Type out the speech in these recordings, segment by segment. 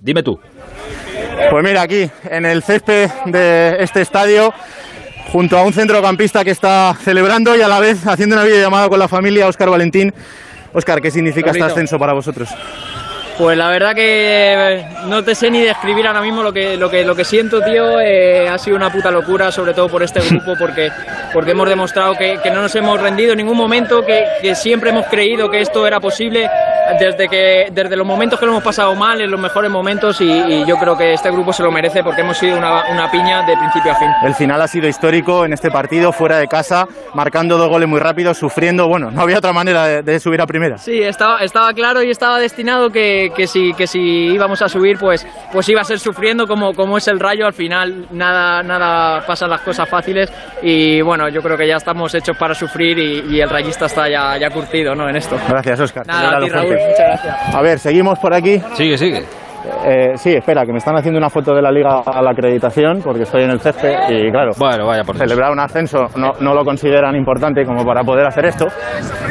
Dime tú. Pues mira, aquí, en el césped de este estadio, junto a un centrocampista que está celebrando y a la vez haciendo una videollamada con la familia, Óscar Valentín. Óscar, ¿qué significa este ascenso para vosotros? Pues la verdad que no te sé ni describir ahora mismo lo que, lo que, lo que siento, tío. Eh, ha sido una puta locura, sobre todo por este grupo, porque, porque hemos demostrado que, que no nos hemos rendido en ningún momento, que, que siempre hemos creído que esto era posible desde, que, desde los momentos que lo hemos pasado mal, en los mejores momentos, y, y yo creo que este grupo se lo merece porque hemos sido una, una piña de principio a fin. El final ha sido histórico en este partido, fuera de casa, marcando dos goles muy rápidos, sufriendo. Bueno, no había otra manera de, de subir a primera. Sí, estaba, estaba claro y estaba destinado que, que, si, que si íbamos a subir, pues, pues iba a ser sufriendo como, como es el rayo. Al final nada, nada pasan las cosas fáciles y bueno, yo creo que ya estamos hechos para sufrir y, y el rayista está ya, ya curtido ¿no? en esto. Gracias, Óscar. Nada, muchas gracias. A ver, seguimos por aquí. Sigue, sigue. Eh, sí, espera, que me están haciendo una foto de la liga a la acreditación porque estoy en el césped y claro, Bueno, vaya por celebrar un ascenso no, no lo consideran importante como para poder hacer esto.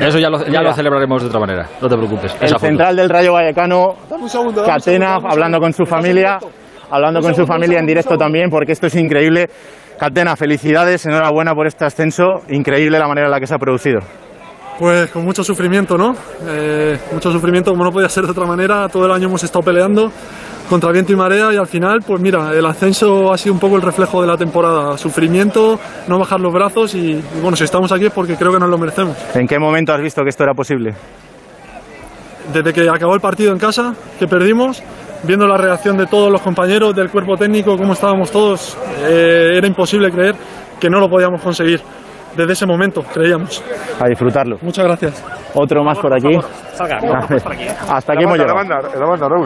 Eso ya lo, ya Mira. lo celebraremos de otra manera. No te preocupes. El foto. central del Rayo Vallecano, Catena, hablando con su familia, hablando con su familia en directo también, porque esto es increíble. Catena, felicidades, enhorabuena por este ascenso, increíble la manera en la que se ha producido. Pues con mucho sufrimiento, ¿no? Eh, mucho sufrimiento, como no podía ser de otra manera. Todo el año hemos estado peleando contra viento y marea y al final, pues mira, el ascenso ha sido un poco el reflejo de la temporada. Sufrimiento, no bajar los brazos y, y bueno, si estamos aquí es porque creo que nos lo merecemos. ¿En qué momento has visto que esto era posible? Desde que acabó el partido en casa, que perdimos, viendo la reacción de todos los compañeros, del cuerpo técnico, cómo estábamos todos, eh, era imposible creer que no lo podíamos conseguir. Desde ese momento, creíamos. A disfrutarlo. Muchas gracias. Otro más por aquí. Hasta aquí hemos llegado.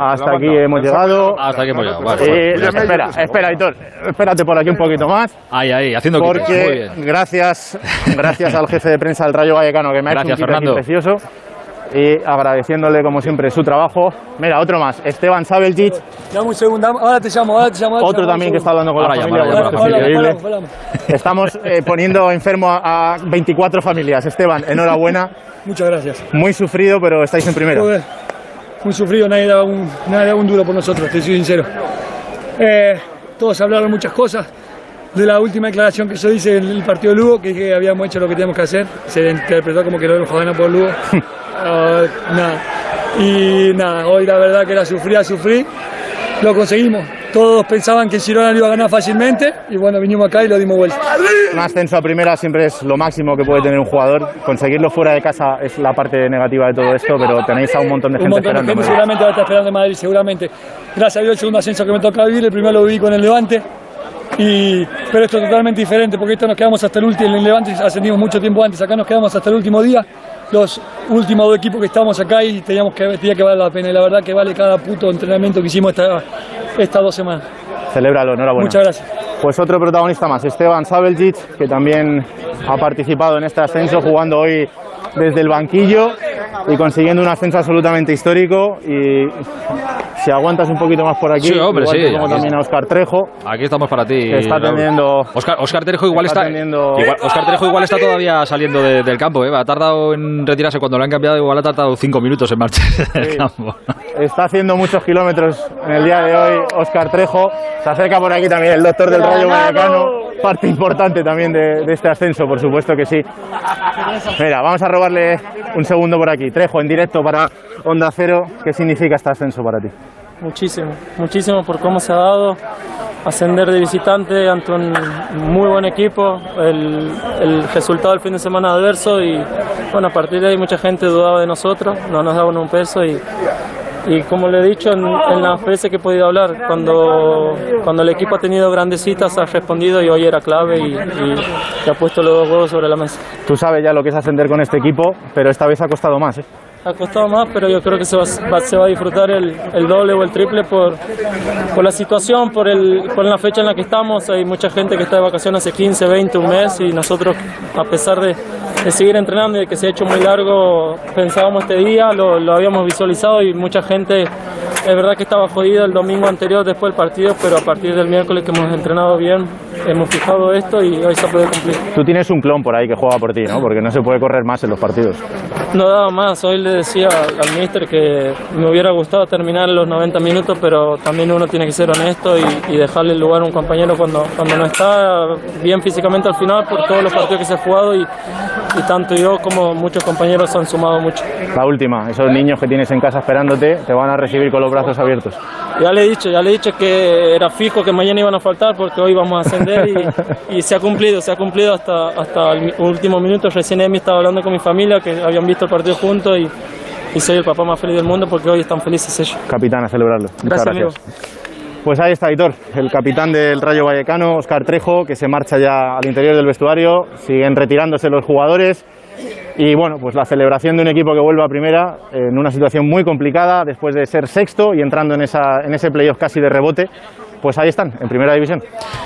Hasta aquí hemos llegado. Hasta aquí hemos llegado. Espera, espera, Hitor. Espérate por aquí un poquito más. Ahí, ahí, haciendo Porque bien. gracias, gracias al jefe de prensa del Rayo Vallecano que me ha hecho un precioso y agradeciéndole como siempre su trabajo. Mira, otro más, Esteban Sabeljic, Dame un segundo, ahora te llamo, ahora te llamo. ahora te otro llamo, también que está hablando con Ahora la familia. ahora bueno, llama, esto es increíble. Estamos eh, poniendo enfermo a, a 24 familias. Esteban, enhorabuena. Muchas gracias. Muy sufrido, pero estáis en primera. Joder, muy sufrido, nadie daba un, nadie daba un duro por nosotros, te soy sincero. Eh, todos hablaron muchas cosas. De la última declaración que yo hice en el partido de Lugo, que, que habíamos hecho lo que teníamos que hacer, se interpretó como que lo habíamos ganado por Lugo. Ah, nada. Y nada, hoy la verdad que era sufrir, a sufrir. Lo conseguimos. Todos pensaban que Girona lo iba a ganar fácilmente y bueno, vinimos acá y lo dimos vuelta. Un ascenso a primera siempre es lo máximo que puede tener un jugador. Conseguirlo fuera de casa es la parte negativa de todo esto, pero tenéis a un montón de un gente montón de esperando. gente ¿no? seguramente va a estar esperando en Madrid, seguramente. Gracias a Dios el segundo ascenso que me toca vivir, el primero lo viví con el Levante. Y, pero esto es totalmente diferente porque esto nos quedamos hasta el último, en Levante ascendimos mucho tiempo antes, acá nos quedamos hasta el último día, los últimos dos equipos que estamos acá y teníamos que, tenía que valer la pena y la verdad que vale cada puto entrenamiento que hicimos esta, estas dos semanas. Celébralo, enhorabuena. Muchas gracias. Pues otro protagonista más, Esteban Sabeljic, que también ha participado en este ascenso, jugando hoy desde el banquillo y consiguiendo un ascenso absolutamente histórico. Y si aguantas un poquito más por aquí, Sí, hombre, igual sí, te pongo aquí también a Oscar Trejo, Aquí estamos para ti. que está Raúl. atendiendo. Oscar, Oscar Trejo igual Está está, teniendo- igual- Oscar Trejo igual está todavía saliendo de- del campo, ¿eh? Ha tardado en retirarse cuando lo han cambiado, igual ha tardado cinco minutos en marcharse del Sí. campo. Está haciendo muchos kilómetros en el día de hoy Oscar Trejo. Se acerca por aquí también el doctor del Rayo Vallecano, parte importante también de, este ascenso, por supuesto que sí. Mira, vamos a robarle un segundo por aquí. Trejo, en directo para Onda Cero. ¿Qué significa este ascenso para ti? Muchísimo, muchísimo por cómo se ha dado ascender de visitante ante un muy buen equipo, el, el resultado del fin de semana adverso y bueno, a partir de ahí mucha gente dudaba de nosotros, no nos daban un peso y, y como le he dicho en, en las veces que he podido hablar, cuando, cuando el equipo ha tenido grandes citas ha respondido y hoy era clave y, y- y ha puesto los dos huevos sobre la mesa. Tú sabes ya lo que es ascender con este equipo, pero esta vez ha costado más. ¿eh? Ha costado más, pero yo creo que se va, va- se va a disfrutar el, el doble o el triple por, por la situación, por, el, por la fecha en la que estamos. Hay mucha gente que está de vacaciones hace 15, 20, un mes y nosotros, a pesar de, de seguir entrenando y de que se ha hecho muy largo, pensábamos este día, lo, lo habíamos visualizado y mucha gente es verdad que estaba jodido el domingo anterior después del partido, pero a partir del miércoles que hemos entrenado bien, hemos fijado esto y hoy se puede cumplir. Tú tienes un clon por ahí que juega por ti, ¿no? Porque no se puede correr más en los partidos. No daba más, hoy le decía al míster que me hubiera gustado terminar los 90 minutos, pero también uno tiene que ser honesto y, y dejarle el lugar a un compañero cuando, cuando no está bien físicamente al final por todos los partidos que se ha jugado y, y tanto yo como muchos compañeros han sumado mucho. La última, esos niños que tienes en casa esperándote te van a recibir con los brazos abiertos. Ya le he dicho, ya le he dicho que era fijo que mañana iban a faltar porque hoy vamos a ascender y, y se ha cumplido, se ha cumplido hasta, hasta el último minuto. Recién Emi estaba hablando con mi familia que habían visto el partido juntos y, y soy el papá más feliz del mundo porque hoy están felices ellos. Capitán, a celebrarlo. Muchas Gracias, Pues ahí está, Hitor, el capitán del Rayo Vallecano, Oscar Trejo, que se marcha ya al interior del vestuario. Siguen retirándose los jugadores. Y bueno, pues la celebración de un equipo que vuelve a primera en una situación muy complicada después de ser sexto y entrando en, esa, en ese playoff casi de rebote. Pues ahí están, en primera división.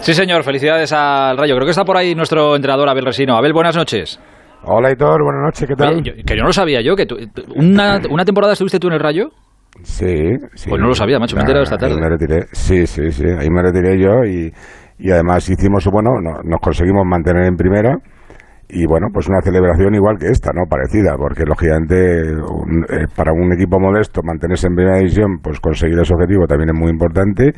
Sí, señor, felicidades al Rayo. Creo que está por ahí nuestro entrenador Abel Resino. Abel, buenas noches. Hola, Hitor, buenas noches, ¿qué tal? Oye, yo- que yo no lo sabía yo, que tú- una, una temporada estuviste tú en el Rayo. Sí, sí. Pues no lo sabía, macho, me he enterado esta tarde. Ahí me retiré. Sí, sí, sí, ahí me retiré yo y, y además hicimos, bueno, no- nos conseguimos mantener en primera y bueno, pues una celebración igual que esta, ¿no? Parecida, porque lógicamente un- eh, para un equipo modesto mantenerse en primera división, pues conseguir ese objetivo también es muy importante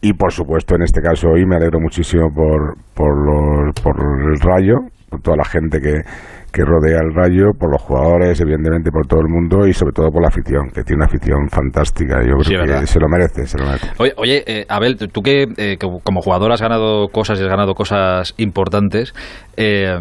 y por supuesto en este caso hoy me alegro muchísimo por, por, los, por el Rayo, por toda la gente que, que rodea el Rayo, por los jugadores, evidentemente por todo el mundo y sobre todo por la afición, que tiene una afición fantástica. Yo Sí, creo verdad. que se lo merece, se lo merece. Oye, oye eh, Abel, tú que eh, que como jugador has ganado cosas y has ganado cosas importantes, eh,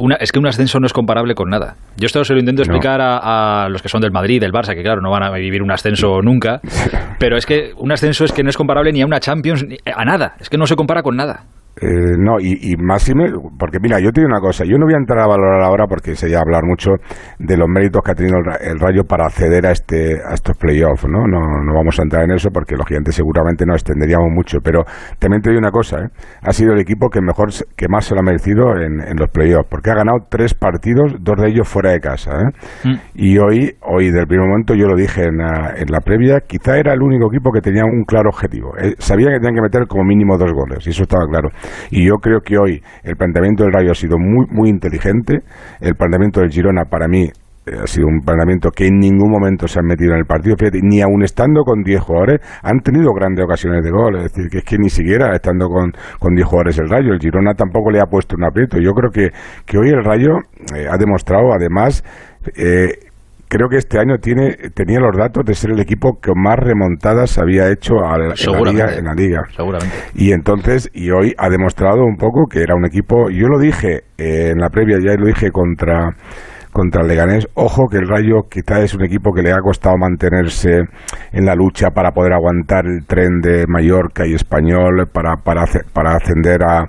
una, es que un ascenso no es comparable con nada. Yo esto se lo intento No. explicar a, a los que son del Madrid, del Barça, que claro, no van a vivir un ascenso nunca, pero es que un ascenso es que no es comparable ni a una Champions, ni a nada, es que no se compara con nada. Eh, no, y, y máxime, porque mira, yo te digo una cosa, yo no voy a entrar a valorar ahora porque sería hablar mucho de los méritos que ha tenido el, el Rayo para acceder a este a estos playoffs, ¿no? ¿no? No vamos a entrar en eso porque lógicamente seguramente nos extenderíamos mucho, pero también te digo una cosa, ¿eh? ha sido el equipo que mejor que más se lo ha merecido en, en los playoffs, porque ha ganado tres partidos, dos de ellos fuera de casa, ¿eh? Mm. Y hoy, hoy del primer momento, yo lo dije en la, en la previa, quizá era el único equipo que tenía un claro objetivo. Eh, sabía que tenían que meter como mínimo dos goles, y eso estaba claro. Y yo creo que hoy el planteamiento del Rayo ha sido muy, muy inteligente. El planteamiento del Girona, para mí, eh, ha sido un planteamiento que en ningún momento se han metido en el partido. Fíjate, ni aun estando con 10 jugadores, han tenido grandes ocasiones de gol. Es decir, que es que ni siquiera estando con, con 10 jugadores el Rayo, el Girona tampoco le ha puesto un aprieto. Yo creo que, que hoy el Rayo eh, ha demostrado, además, eh, creo que este año tiene tenía los datos de ser el equipo que más remontadas había hecho a la- en, la liga, en la liga. Seguramente. Y entonces, y hoy ha demostrado un poco que era un equipo, yo lo dije eh, en la previa, ya lo dije contra contra el Leganés, ojo que el Rayo quizá es un equipo que le ha costado mantenerse en la lucha para poder aguantar el tren de Mallorca y Español, para, para, para ascender a,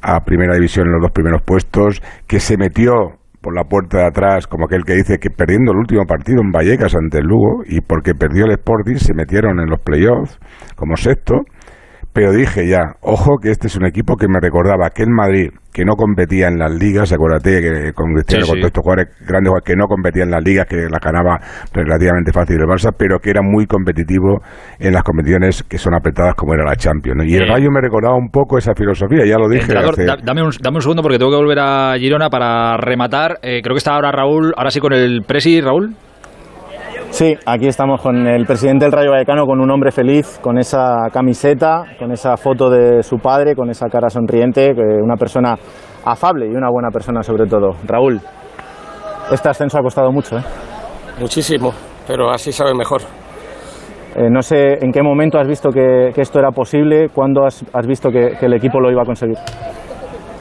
a Primera División en los dos primeros puestos, que se metió por la puerta de atrás, como aquel que dice que perdiendo el último partido en Vallecas ante el Lugo, y porque perdió el Sporting, se metieron en los playoffs como sexto, pero dije ya, ojo que este es un equipo que me recordaba aquel Madrid que no competía en las ligas, acuérdate que con Cristiano, Sí, con sí. todos estos jugadores grandes jugadores que no competía en las ligas, que la ganaba relativamente fácil el Barça, pero que era muy competitivo en las competiciones que son apretadas como era la Champions. ¿no? Y el. Rayo me recordaba un poco esa filosofía, ya lo dije. Entrenador, hace- da- dame, un, dame un segundo porque tengo que volver a Girona para rematar. Eh, creo que está ahora Raúl, ahora sí con el Presi, Raúl. Sí, aquí estamos con el presidente del Rayo Vallecano, con un hombre feliz, con esa camiseta, con esa foto de su padre, con esa cara sonriente, una persona afable y una buena persona sobre todo. Raúl, este ascenso ha costado mucho, ¿eh? Muchísimo, pero así sabe mejor. Eh, no sé en qué momento has visto que, que esto era posible, cuándo has, has visto que, que el equipo lo iba a conseguir.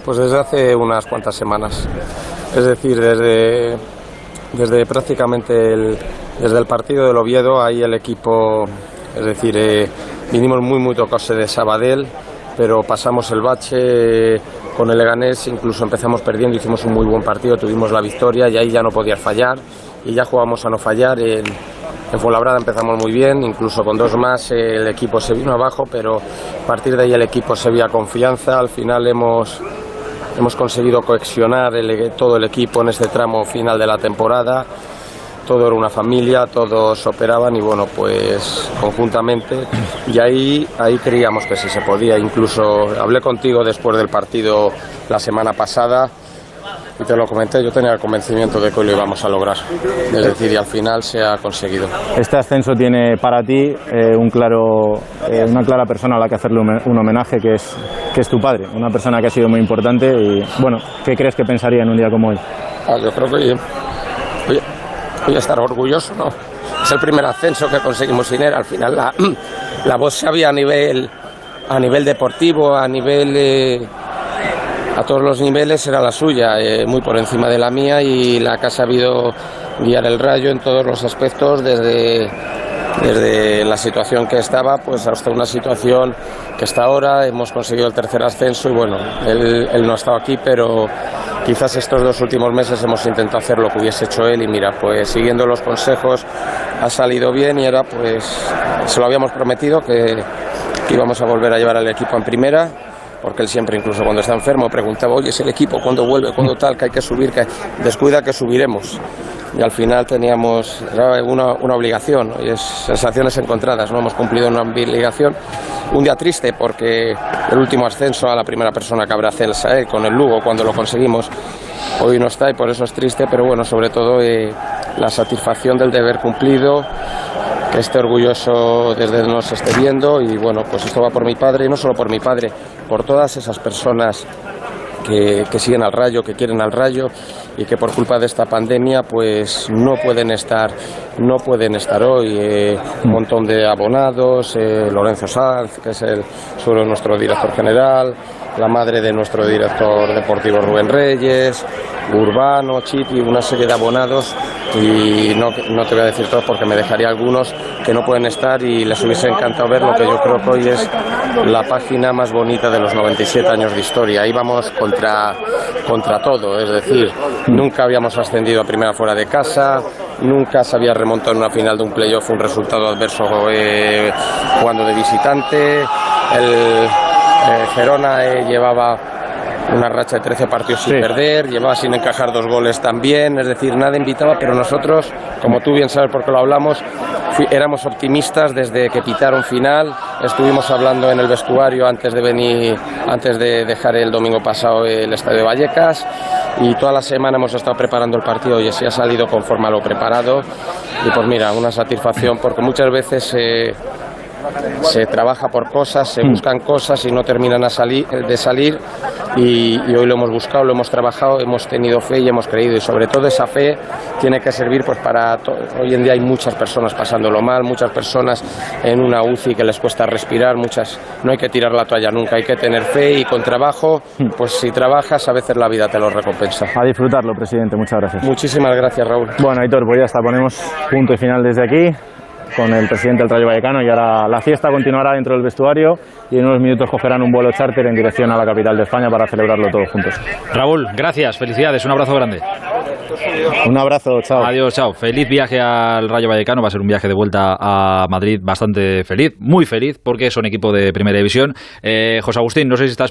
Pues desde hace unas cuantas semanas. Es decir, desde, desde prácticamente el, desde el partido del Oviedo, ahí el equipo, es decir, eh, vinimos muy, muy tocados de Sabadell, pero pasamos el bache con el Leganés, incluso empezamos perdiendo, hicimos un muy buen partido, tuvimos la victoria y ahí ya no podías fallar y ya jugamos a no fallar. En, en Fuenlabrada empezamos muy bien, incluso con dos más el equipo se vino abajo, pero a partir de ahí el equipo se veía confianza. Al final hemos, hemos conseguido cohesionar el- todo el equipo en este tramo final de la temporada. todo era una familia, todos operaban y bueno, pues conjuntamente. Y ahí, ahí creíamos que sí se podía. Incluso hablé contigo después del partido la semana pasada y te lo comenté, yo tenía el convencimiento de que hoy lo íbamos a lograr. Es decir, y al final se ha conseguido. Este ascenso tiene para ti eh, un claro, eh, una clara persona a la que hacerle un, homenaje, que es, que es tu padre, una persona que ha sido muy importante y, bueno, ¿qué crees que pensaría en un día como hoy? Ah, yo creo que hoy, hoy estar orgulloso, ¿no? Es el primer ascenso que conseguimos sin él. Al final la, la voz se había a nivel, a nivel deportivo, a nivel... eh, a todos los niveles era la suya, eh, muy por encima de la mía y la que ha sabido guiar el rayo en todos los aspectos, desde, desde la situación que estaba pues hasta una situación que está ahora, hemos conseguido el tercer ascenso y bueno, él, no ha estado aquí, pero quizás estos dos últimos meses hemos intentado hacer lo que hubiese hecho él y mira, pues siguiendo los consejos ha salido bien y ahora pues se lo habíamos prometido que íbamos a volver a llevar al equipo en primera porque él siempre, incluso cuando está enfermo, preguntaba, oye, es el equipo, ¿cuándo vuelve? ¿Cuándo tal? Que hay que subir, que descuida que subiremos. Y al final teníamos una, una obligación, y es sensaciones encontradas, no hemos cumplido una obligación. Un día triste porque el último ascenso a la primera persona que habrá Celsa, eh, con el Lugo, cuando lo conseguimos, hoy no está y por eso es triste, pero bueno, sobre todo eh, la satisfacción del deber cumplido, que esté orgulloso desde nos esté viendo y bueno, pues esto va por mi padre y no solo por mi padre, por todas esas personas que, siguen al rayo, que quieren al rayo y que por culpa de esta pandemia pues no pueden estar, no pueden estar hoy. Eh, un montón de abonados, eh, Lorenzo Sanz, que es el sobre nuestro director general, la madre de nuestro director deportivo Rubén Reyes, Urbano, Chipi, una serie de abonados y no, no te voy a decir todos porque me dejaría algunos que no pueden estar y les hubiese encantado ver lo que yo creo que hoy es la página más bonita de los 97 años de historia. Íbamos contra, contra todo, es decir, nunca habíamos ascendido a primera fuera de casa, nunca se había remontado en una final de un playoff un resultado adverso eh, jugando de visitante. El eh, Gerona eh, llevaba una racha de 13 partidos sin perder, llevaba sin encajar dos goles también, es decir, nada invitaba, pero nosotros, como tú bien sabes porque lo hablamos, éramos optimistas desde que pitaron final, estuvimos hablando en el vestuario antes de venir, antes de dejar el domingo pasado el estadio de Vallecas y toda la semana hemos estado preparando el partido y así ha salido conforme a lo preparado. Y pues mira, una satisfacción porque muchas veces... Eh, se trabaja por cosas, se buscan cosas y no terminan a salir, de salir y, y, hoy lo hemos buscado, lo hemos trabajado, hemos tenido fe y hemos creído y sobre todo esa fe tiene que servir pues para hoy en día hay muchas personas pasándolo mal, muchas personas en una UCI que les cuesta respirar, muchas no hay que tirar la toalla nunca, hay que tener fe y con trabajo, pues si trabajas a veces la vida te lo recompensa. A disfrutarlo, presidente, muchas gracias. Muchísimas gracias, Raúl. Bueno, Aitor, pues ya está, ponemos punto y final desde aquí con el presidente del Rayo Vallecano y ahora la fiesta continuará dentro del vestuario y en unos minutos cogerán un vuelo charter en dirección a la capital de España para celebrarlo todos juntos. Raúl, gracias, felicidades, un abrazo grande. Un abrazo, chao. Adiós, chao. Feliz viaje al Rayo Vallecano, va a ser un viaje de vuelta a Madrid bastante feliz, muy feliz, porque son equipo de primera división. Eh, José Agustín, no sé si estás